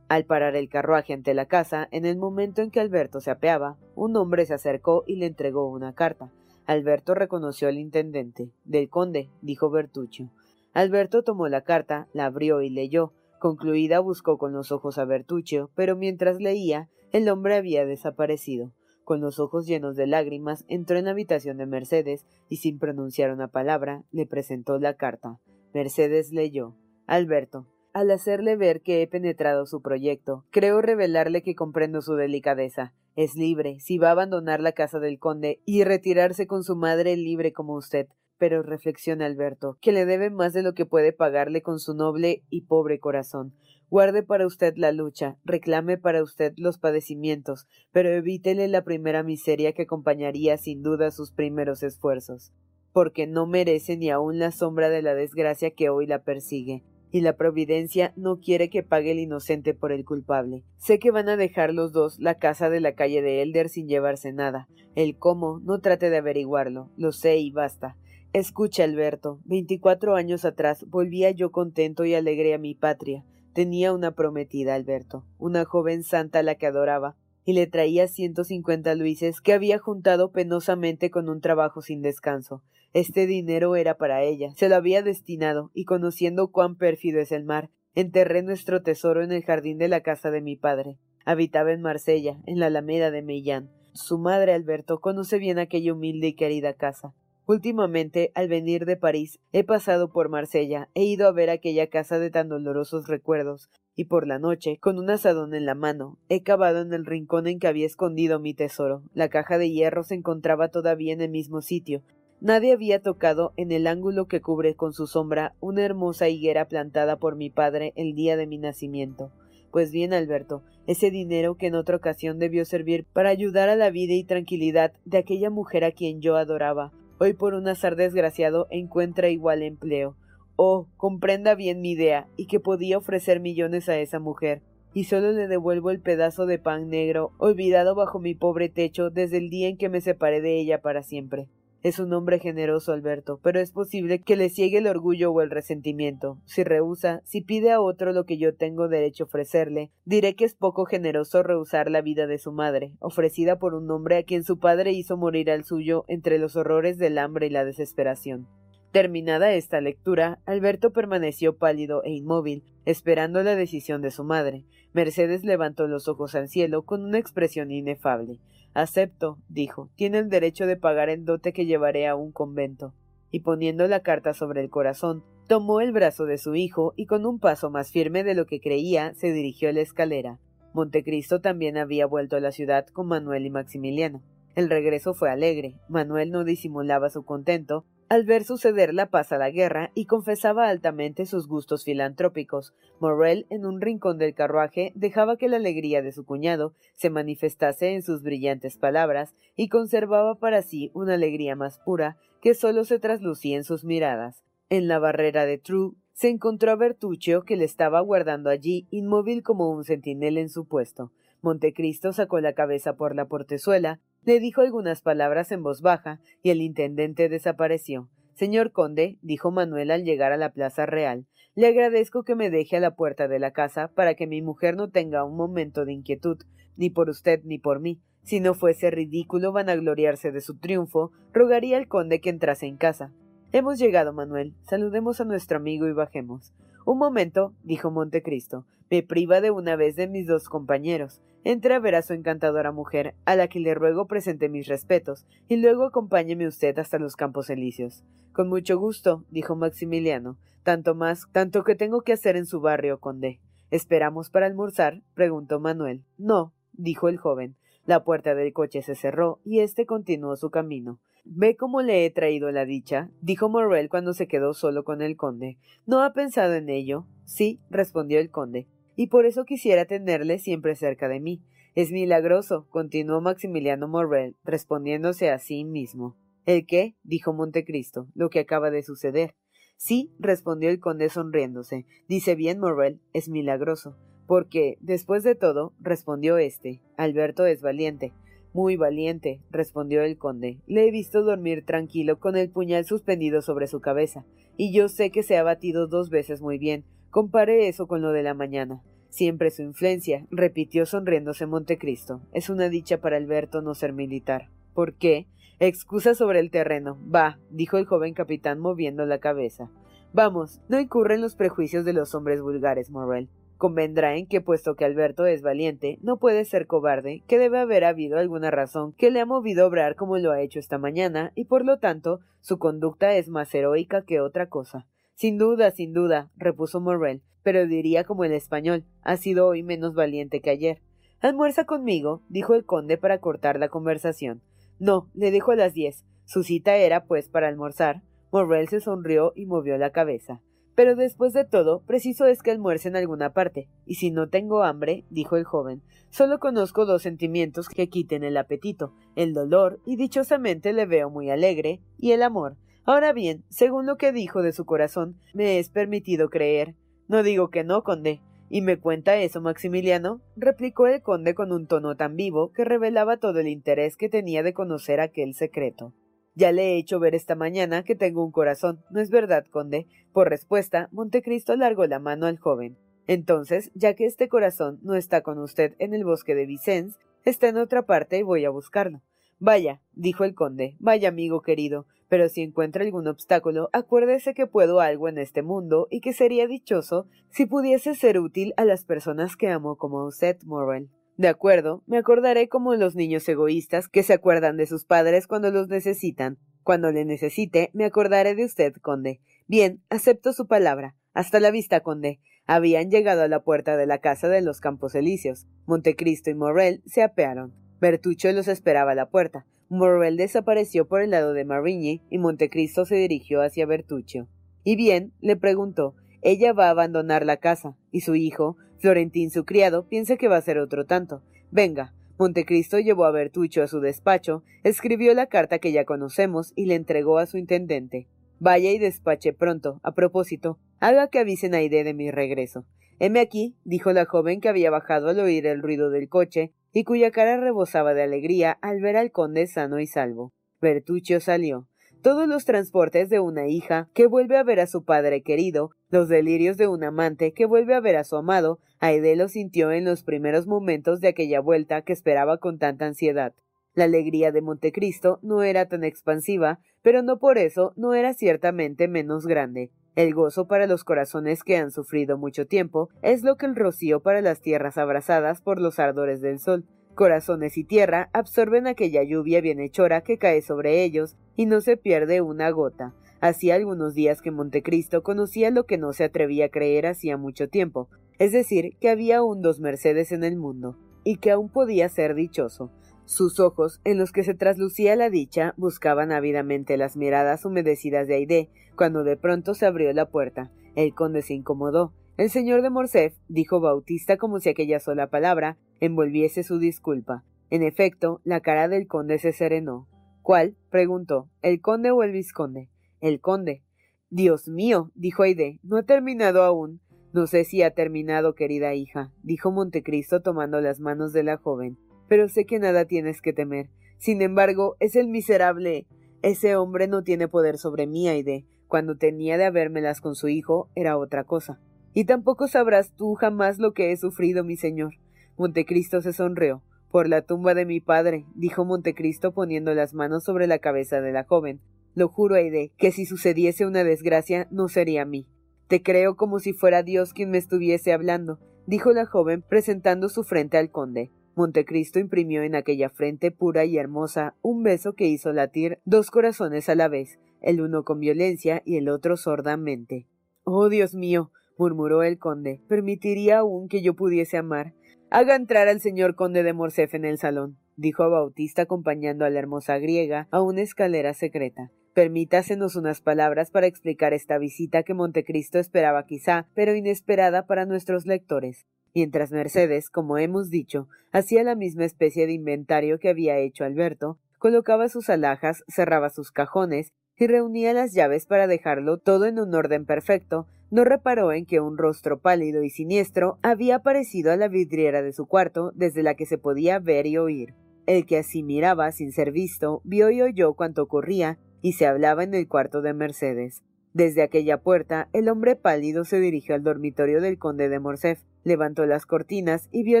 Al parar el carruaje ante la casa, en el momento en que Alberto se apeaba, un hombre se acercó y le entregó una carta. Alberto reconoció al intendente. Del conde, dijo Bertuccio. Alberto tomó la carta, la abrió y leyó. Concluida buscó con los ojos a Bertuccio, pero mientras leía, el hombre había desaparecido. Con los ojos llenos de lágrimas, entró en la habitación de Mercedes y sin pronunciar una palabra, le presentó la carta. Mercedes leyó. Alberto, al hacerle ver que he penetrado su proyecto, creo revelarle que comprendo su delicadeza. Es libre, si va a abandonar la casa del conde y retirarse con su madre libre como usted. Pero reflexiona Alberto, que le debe más de lo que puede pagarle con su noble y pobre corazón. Guarde para usted la lucha, reclame para usted los padecimientos, pero evítele la primera miseria que acompañaría sin duda sus primeros esfuerzos, porque no merece ni aun la sombra de la desgracia que hoy la persigue, y la providencia no quiere que pague el inocente por el culpable. Sé que van a dejar los dos la casa de la calle de Elder sin llevarse nada. El cómo no trate de averiguarlo, lo sé y basta. Escucha, Alberto. Veinticuatro años atrás volvía yo contento y alegre a mi patria. Tenía una prometida, Alberto, una joven santa la que adoraba, y le traía ciento cincuenta luises que había juntado penosamente con un trabajo sin descanso. Este dinero era para ella, se lo había destinado, y conociendo cuán pérfido es el mar, enterré nuestro tesoro en el jardín de la casa de mi padre. Habitaba en Marsella, en la Alameda de Mellán. Su madre, Alberto, conoce bien aquella humilde y querida casa. Últimamente, al venir de París, he pasado por Marsella, he ido a ver aquella casa de tan dolorosos recuerdos, y por la noche, con un asadón en la mano, he cavado en el rincón en que había escondido mi tesoro. La caja de hierro se encontraba todavía en el mismo sitio. Nadie había tocado en el ángulo que cubre con su sombra una hermosa higuera plantada por mi padre el día de mi nacimiento. Pues bien, Alberto, ese dinero que en otra ocasión debió servir para ayudar a la vida y tranquilidad de aquella mujer a quien yo adoraba, hoy por un azar desgraciado encuentra igual empleo. Oh, comprenda bien mi idea, y que podía ofrecer millones a esa mujer, y solo le devuelvo el pedazo de pan negro, olvidado bajo mi pobre techo desde el día en que me separé de ella para siempre. Es un hombre generoso, Alberto, pero es posible que le ciegue el orgullo o el resentimiento. Si rehúsa, si pide a otro lo que yo tengo derecho a ofrecerle, diré que es poco generoso rehusar la vida de su madre, ofrecida por un hombre a quien su padre hizo morir al suyo entre los horrores del hambre y la desesperación. Terminada esta lectura, Alberto permaneció pálido e inmóvil, esperando la decisión de su madre. Mercedes levantó los ojos al cielo con una expresión inefable. Acepto, dijo, tiene el derecho de pagar el dote que llevaré a un convento. Y poniendo la carta sobre el corazón, tomó el brazo de su hijo y con un paso más firme de lo que creía se dirigió a la escalera. Montecristo también había vuelto a la ciudad con Manuel y Maximiliano. El regreso fue alegre. Manuel no disimulaba su contento, al ver suceder la paz a la guerra y confesaba altamente sus gustos filantrópicos. Morrel, en un rincón del carruaje, dejaba que la alegría de su cuñado se manifestase en sus brillantes palabras y conservaba para sí una alegría más pura que sólo se traslucía en sus miradas. En la barrera de True se encontró a Bertuccio que le estaba guardando allí inmóvil como un centinela en su puesto. Montecristo sacó la cabeza por la portezuela le dijo algunas palabras en voz baja y el intendente desapareció. Señor conde, dijo Manuel al llegar a la plaza real, le agradezco que me deje a la puerta de la casa para que mi mujer no tenga un momento de inquietud, ni por usted ni por mí. Si no fuese ridículo vanagloriarse de su triunfo, rogaría al conde que entrase en casa. Hemos llegado, Manuel. Saludemos a nuestro amigo y bajemos. Un momento, dijo Montecristo. Me priva de una vez de mis dos compañeros. Entre a ver a su encantadora mujer, a la que le ruego presente mis respetos, y luego acompáñeme usted hasta los campos elíseos. Con mucho gusto, dijo Maximiliano, tanto más, tanto que tengo que hacer en su barrio, conde. ¿Esperamos para almorzar? preguntó Manuel. No, dijo el joven. La puerta del coche se cerró y éste continuó su camino. Ve cómo le he traído la dicha, dijo Morrel cuando se quedó solo con el conde. ¿No ha pensado en ello? Sí, respondió el conde y por eso quisiera tenerle siempre cerca de mí. Es milagroso, continuó Maximiliano Morrel, respondiéndose a sí mismo. ¿El qué? dijo Montecristo, lo que acaba de suceder. Sí, respondió el conde sonriéndose. Dice bien Morrel, es milagroso. Porque, después de todo, respondió éste, Alberto es valiente. Muy valiente, respondió el conde. Le he visto dormir tranquilo con el puñal suspendido sobre su cabeza, y yo sé que se ha batido dos veces muy bien. Compare eso con lo de la mañana. Siempre su influencia, repitió sonriéndose Montecristo. Es una dicha para Alberto no ser militar. ¿Por qué? Excusa sobre el terreno. Va, dijo el joven capitán moviendo la cabeza. Vamos, no incurren los prejuicios de los hombres vulgares, Morrel. Convendrá en que, puesto que Alberto es valiente, no puede ser cobarde, que debe haber habido alguna razón que le ha movido a obrar como lo ha hecho esta mañana, y por lo tanto su conducta es más heroica que otra cosa. Sin duda, sin duda, repuso Morrel, pero diría como el español, ha sido hoy menos valiente que ayer. Almuerza conmigo, dijo el conde para cortar la conversación. No, le dijo a las diez. Su cita era, pues, para almorzar. Morrel se sonrió y movió la cabeza. Pero después de todo, preciso es que almuerce en alguna parte, y si no tengo hambre, dijo el joven, solo conozco dos sentimientos que quiten el apetito, el dolor, y dichosamente le veo muy alegre, y el amor. Ahora bien, según lo que dijo de su corazón, me es permitido creer. No digo que no, conde. ¿Y me cuenta eso, Maximiliano? replicó el conde con un tono tan vivo que revelaba todo el interés que tenía de conocer aquel secreto. Ya le he hecho ver esta mañana que tengo un corazón, ¿no es verdad, conde? Por respuesta, Montecristo largó la mano al joven. Entonces, ya que este corazón no está con usted en el bosque de Vicens, está en otra parte y voy a buscarlo. Vaya, dijo el conde, vaya amigo querido, pero si encuentra algún obstáculo, acuérdese que puedo algo en este mundo y que sería dichoso si pudiese ser útil a las personas que amo como usted, Morrel. De acuerdo, me acordaré como los niños egoístas que se acuerdan de sus padres cuando los necesitan. Cuando le necesite, me acordaré de usted, conde. Bien, acepto su palabra. Hasta la vista, conde. Habían llegado a la puerta de la casa de los Campos Elíseos. Montecristo y Morrel se apearon. Bertuccio los esperaba a la puerta. Morrel desapareció por el lado de Marigny y Montecristo se dirigió hacia Bertuccio. ¿Y bien? le preguntó. Ella va a abandonar la casa, y su hijo, Florentín, su criado, piensa que va a ser otro tanto. Venga. Montecristo llevó a Bertucho a su despacho, escribió la carta que ya conocemos y le entregó a su intendente. Vaya y despache pronto. A propósito, haga que avisen a Ide de mi regreso. Heme aquí, dijo la joven que había bajado al oír el ruido del coche y cuya cara rebosaba de alegría al ver al conde sano y salvo. Bertuccio salió. Todos los transportes de una hija que vuelve a ver a su padre querido, los delirios de un amante que vuelve a ver a su amado, Aide lo sintió en los primeros momentos de aquella vuelta que esperaba con tanta ansiedad. La alegría de Montecristo no era tan expansiva, pero no por eso no era ciertamente menos grande. El gozo para los corazones que han sufrido mucho tiempo es lo que el rocío para las tierras abrasadas por los ardores del sol. Corazones y tierra absorben aquella lluvia bienhechora que cae sobre ellos y no se pierde una gota. Hacía algunos días que Montecristo conocía lo que no se atrevía a creer hacía mucho tiempo, es decir, que había aún dos Mercedes en el mundo, y que aún podía ser dichoso. Sus ojos, en los que se traslucía la dicha, buscaban ávidamente las miradas humedecidas de Aide, cuando de pronto se abrió la puerta. El conde se incomodó. El señor de Morcerf, dijo Bautista como si aquella sola palabra envolviese su disculpa. En efecto, la cara del conde se serenó. ¿Cuál? preguntó. ¿El conde o el vizconde? El conde. Dios mío, dijo Aide, no ha terminado aún. No sé si ha terminado, querida hija, dijo Montecristo tomando las manos de la joven pero sé que nada tienes que temer. Sin embargo, es el miserable. Ese hombre no tiene poder sobre mí, Aide. Cuando tenía de habérmelas con su hijo, era otra cosa. Y tampoco sabrás tú jamás lo que he sufrido, mi señor. Montecristo se sonrió. Por la tumba de mi padre, dijo Montecristo poniendo las manos sobre la cabeza de la joven. Lo juro, Aide, que si sucediese una desgracia, no sería a mí. Te creo como si fuera Dios quien me estuviese hablando, dijo la joven presentando su frente al conde. Montecristo imprimió en aquella frente pura y hermosa un beso que hizo latir dos corazones a la vez, el uno con violencia y el otro sordamente. Oh, Dios mío, murmuró el conde, permitiría aún que yo pudiese amar. Haga entrar al señor conde de Morcef en el salón, dijo Bautista acompañando a la hermosa griega a una escalera secreta. Permítasenos unas palabras para explicar esta visita que Montecristo esperaba quizá, pero inesperada para nuestros lectores mientras Mercedes, como hemos dicho, hacía la misma especie de inventario que había hecho Alberto, colocaba sus alhajas, cerraba sus cajones y reunía las llaves para dejarlo todo en un orden perfecto, no reparó en que un rostro pálido y siniestro había aparecido a la vidriera de su cuarto desde la que se podía ver y oír. El que así miraba sin ser visto, vio y oyó cuanto ocurría y se hablaba en el cuarto de Mercedes. Desde aquella puerta, el hombre pálido se dirigió al dormitorio del conde de Morcerf, levantó las cortinas y vio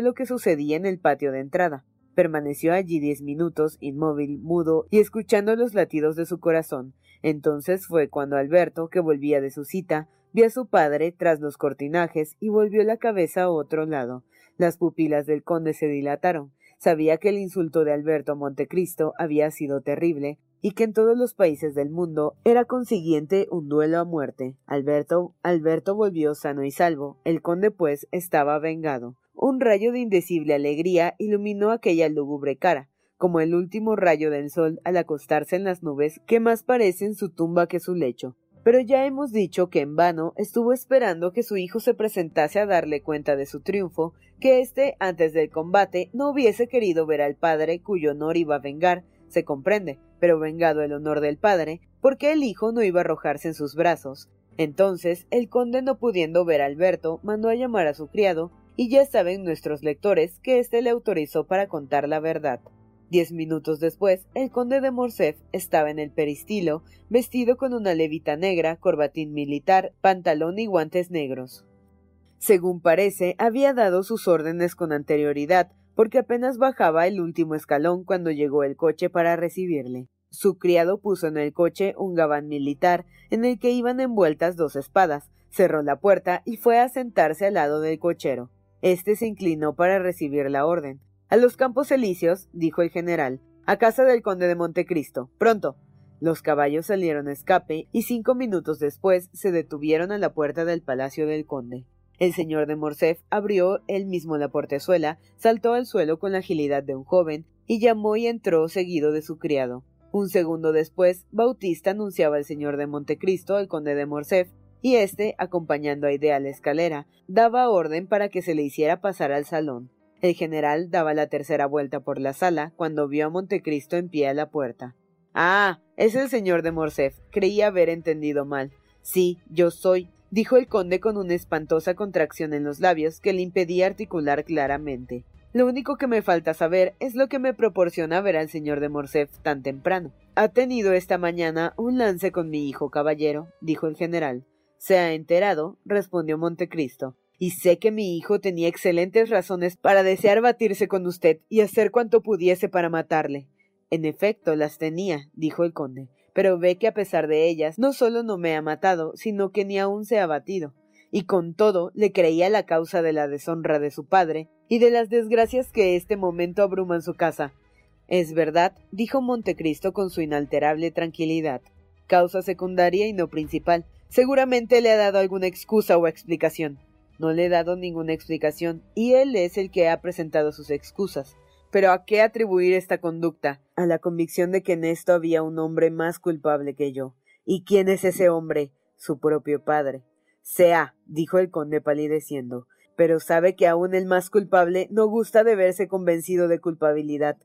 lo que sucedía en el patio de entrada. Permaneció allí diez minutos, inmóvil, mudo y escuchando los latidos de su corazón. Entonces fue cuando Alberto, que volvía de su cita, vio a su padre tras los cortinajes y volvió la cabeza a otro lado. Las pupilas del conde se dilataron. Sabía que el insulto de Alberto a Montecristo había sido terrible, y que en todos los países del mundo era consiguiente un duelo a muerte. Alberto, Alberto volvió sano y salvo. El conde, pues, estaba vengado. Un rayo de indecible alegría iluminó aquella lúgubre cara, como el último rayo del sol al acostarse en las nubes que más parecen su tumba que su lecho. Pero ya hemos dicho que en vano estuvo esperando que su hijo se presentase a darle cuenta de su triunfo, que éste, antes del combate, no hubiese querido ver al padre cuyo honor iba a vengar, se comprende, pero vengado el honor del padre, porque el hijo no iba a arrojarse en sus brazos. Entonces, el conde no pudiendo ver a Alberto, mandó a llamar a su criado, y ya saben nuestros lectores que éste le autorizó para contar la verdad. Diez minutos después, el conde de Morcerf estaba en el peristilo, vestido con una levita negra, corbatín militar, pantalón y guantes negros. Según parece, había dado sus órdenes con anterioridad, porque apenas bajaba el último escalón cuando llegó el coche para recibirle. Su criado puso en el coche un gabán militar en el que iban envueltas dos espadas, cerró la puerta y fue a sentarse al lado del cochero. Este se inclinó para recibir la orden. A los campos elíseos, dijo el general, a casa del conde de Montecristo. Pronto. Los caballos salieron a escape y cinco minutos después se detuvieron a la puerta del palacio del conde. El señor de Morcerf abrió él mismo la portezuela, saltó al suelo con la agilidad de un joven, y llamó y entró seguido de su criado. Un segundo después, Bautista anunciaba al señor de Montecristo al conde de Morcerf, y éste, acompañando a Idea a la escalera, daba orden para que se le hiciera pasar al salón. El general daba la tercera vuelta por la sala cuando vio a Montecristo en pie a la puerta. Ah, es el señor de Morcerf. Creía haber entendido mal. Sí, yo soy, dijo el conde con una espantosa contracción en los labios que le impedía articular claramente. Lo único que me falta saber es lo que me proporciona ver al señor de Morcerf tan temprano. Ha tenido esta mañana un lance con mi hijo, caballero, dijo el general. Se ha enterado, respondió Montecristo, y sé que mi hijo tenía excelentes razones para desear batirse con usted y hacer cuanto pudiese para matarle. En efecto, las tenía, dijo el conde, pero ve que a pesar de ellas, no solo no me ha matado, sino que ni aun se ha batido. Y con todo, le creía la causa de la deshonra de su padre y de las desgracias que este momento abruman su casa. Es verdad, dijo Montecristo con su inalterable tranquilidad. Causa secundaria y no principal, Seguramente le ha dado alguna excusa o explicación. No le he dado ninguna explicación, y él es el que ha presentado sus excusas. Pero ¿a qué atribuir esta conducta? A la convicción de que en esto había un hombre más culpable que yo. ¿Y quién es ese hombre? Su propio padre. Sea, dijo el conde palideciendo, pero sabe que aún el más culpable no gusta de verse convencido de culpabilidad.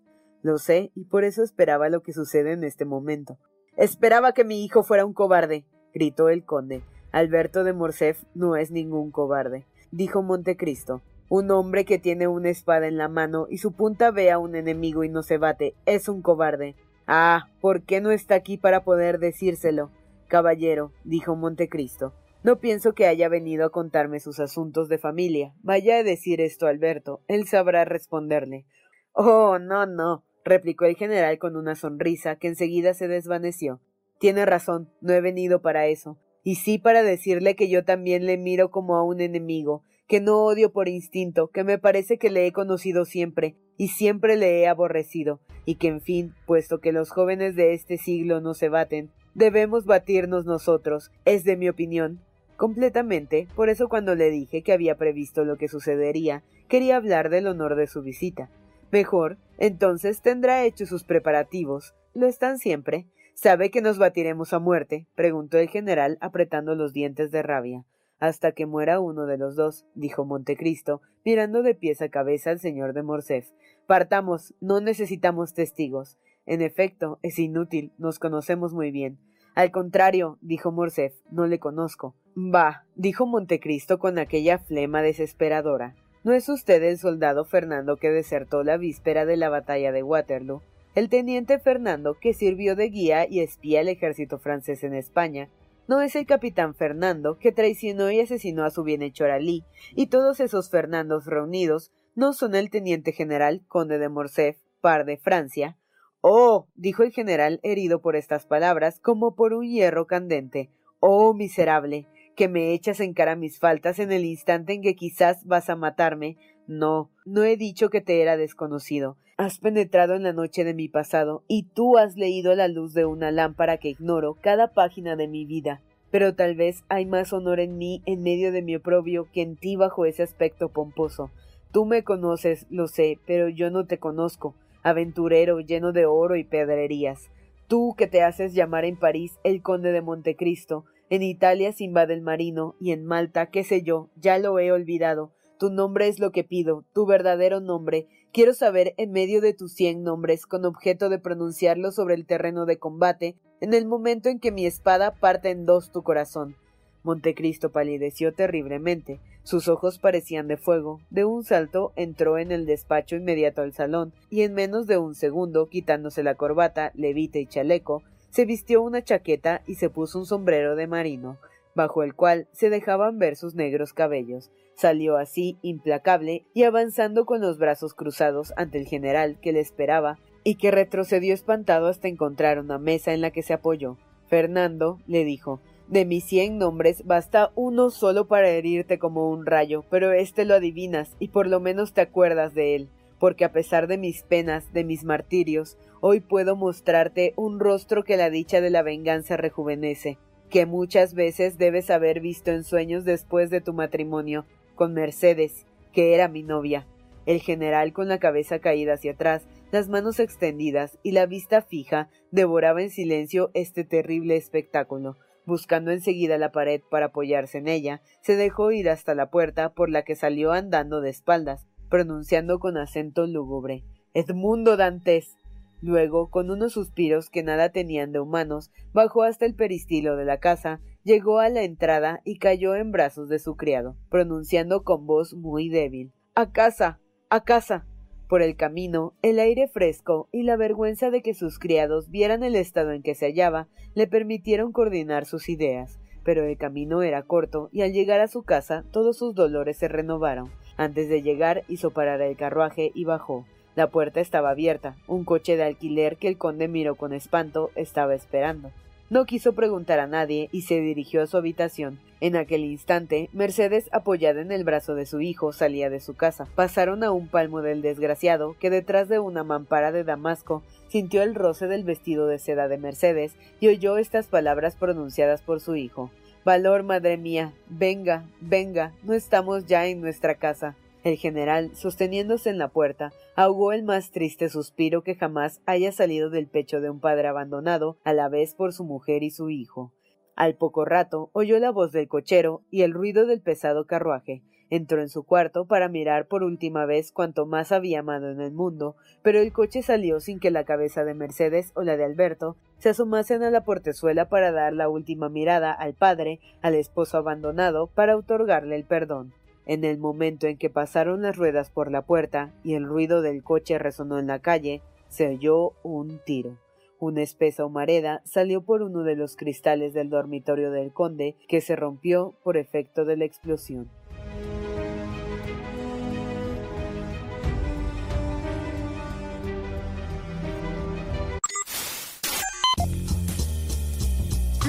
Lo sé, y por eso esperaba lo que sucede en este momento. Esperaba que mi hijo fuera un cobarde, gritó el conde. Alberto de Morcerf no es ningún cobarde, dijo Montecristo. Un hombre que tiene una espada en la mano y su punta ve a un enemigo y no se bate es un cobarde. Ah, ¿por qué no está aquí para poder decírselo? Caballero, dijo Montecristo, no pienso que haya venido a contarme sus asuntos de familia. Vaya a decir esto a Alberto, él sabrá responderle. Oh, no, no, replicó el general con una sonrisa que enseguida se desvaneció. Tiene razón, no he venido para eso, y sí para decirle que yo también le miro como a un enemigo, que no odio por instinto, que me parece que le he conocido siempre, y siempre le he aborrecido, y que en fin, puesto que los jóvenes de este siglo no se baten, debemos batirnos nosotros, es de mi opinión. Completamente, por eso cuando le dije que había previsto lo que sucedería, quería hablar del honor de su visita. Mejor, entonces tendrá hecho sus preparativos. Lo están siempre. ¿Sabe que nos batiremos a muerte? preguntó el general apretando los dientes de rabia. Hasta que muera uno de los dos, dijo Montecristo, mirando de pies a cabeza al señor de Morcerf. Partamos, no necesitamos testigos. En efecto, es inútil, nos conocemos muy bien. Al contrario, dijo Morcerf, no le conozco. Bah, dijo Montecristo con aquella flema desesperadora. ¿No es usted el soldado Fernando que desertó la víspera de la batalla de Waterloo? El teniente Fernando, que sirvió de guía y espía al ejército francés en España, no es el capitán Fernando, que traicionó y asesinó a su bienhechor Ali, y todos esos Fernandos reunidos no son el teniente general, conde de Morcerf, par de Francia. Oh, dijo el general herido por estas palabras como por un hierro candente. Oh, miserable, que me echas en cara mis faltas en el instante en que quizás vas a matarme. No, no he dicho que te era desconocido. Has penetrado en la noche de mi pasado, y tú has leído a la luz de una lámpara que ignoro cada página de mi vida. Pero tal vez hay más honor en mí en medio de mi oprobio que en ti bajo ese aspecto pomposo. Tú me conoces, lo sé, pero yo no te conozco, aventurero lleno de oro y pedrerías. Tú que te haces llamar en París el conde de Montecristo, en Italia Simba del Marino y en Malta, qué sé yo, ya lo he olvidado, tu nombre es lo que pido, tu verdadero nombre. Quiero saber, en medio de tus cien nombres, con objeto de pronunciarlo sobre el terreno de combate, en el momento en que mi espada parte en dos tu corazón. Montecristo palideció terriblemente. Sus ojos parecían de fuego. De un salto entró en el despacho inmediato al salón, y en menos de un segundo, quitándose la corbata, levita y chaleco, se vistió una chaqueta y se puso un sombrero de marino, bajo el cual se dejaban ver sus negros cabellos. Salió así, implacable, y avanzando con los brazos cruzados ante el general que le esperaba, y que retrocedió espantado hasta encontrar una mesa en la que se apoyó. Fernando le dijo De mis cien nombres basta uno solo para herirte como un rayo, pero éste lo adivinas y por lo menos te acuerdas de él, porque a pesar de mis penas, de mis martirios, hoy puedo mostrarte un rostro que la dicha de la venganza rejuvenece, que muchas veces debes haber visto en sueños después de tu matrimonio, con Mercedes, que era mi novia. El general, con la cabeza caída hacia atrás, las manos extendidas y la vista fija, devoraba en silencio este terrible espectáculo. Buscando enseguida la pared para apoyarse en ella, se dejó ir hasta la puerta por la que salió andando de espaldas, pronunciando con acento lúgubre Edmundo Dantes. Luego, con unos suspiros que nada tenían de humanos, bajó hasta el peristilo de la casa, llegó a la entrada y cayó en brazos de su criado, pronunciando con voz muy débil A casa. a casa. Por el camino, el aire fresco y la vergüenza de que sus criados vieran el estado en que se hallaba le permitieron coordinar sus ideas, pero el camino era corto y al llegar a su casa todos sus dolores se renovaron. Antes de llegar hizo parar el carruaje y bajó. La puerta estaba abierta. Un coche de alquiler que el conde miró con espanto estaba esperando. No quiso preguntar a nadie y se dirigió a su habitación. En aquel instante, Mercedes, apoyada en el brazo de su hijo, salía de su casa. Pasaron a un palmo del desgraciado, que detrás de una mampara de damasco sintió el roce del vestido de seda de Mercedes y oyó estas palabras pronunciadas por su hijo. Valor, madre mía. Venga, venga, no estamos ya en nuestra casa. El general, sosteniéndose en la puerta, ahogó el más triste suspiro que jamás haya salido del pecho de un padre abandonado a la vez por su mujer y su hijo. Al poco rato oyó la voz del cochero y el ruido del pesado carruaje. Entró en su cuarto para mirar por última vez cuanto más había amado en el mundo, pero el coche salió sin que la cabeza de Mercedes o la de Alberto se asomasen a la portezuela para dar la última mirada al padre, al esposo abandonado, para otorgarle el perdón. En el momento en que pasaron las ruedas por la puerta y el ruido del coche resonó en la calle, se oyó un tiro. Una espesa humareda salió por uno de los cristales del dormitorio del conde, que se rompió por efecto de la explosión.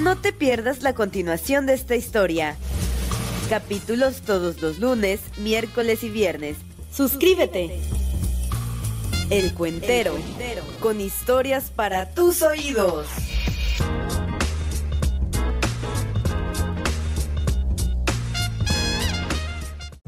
No te pierdas la continuación de esta historia. Capítulos todos los lunes, miércoles y viernes. Suscríbete. El Cuentero, con historias para tus oídos.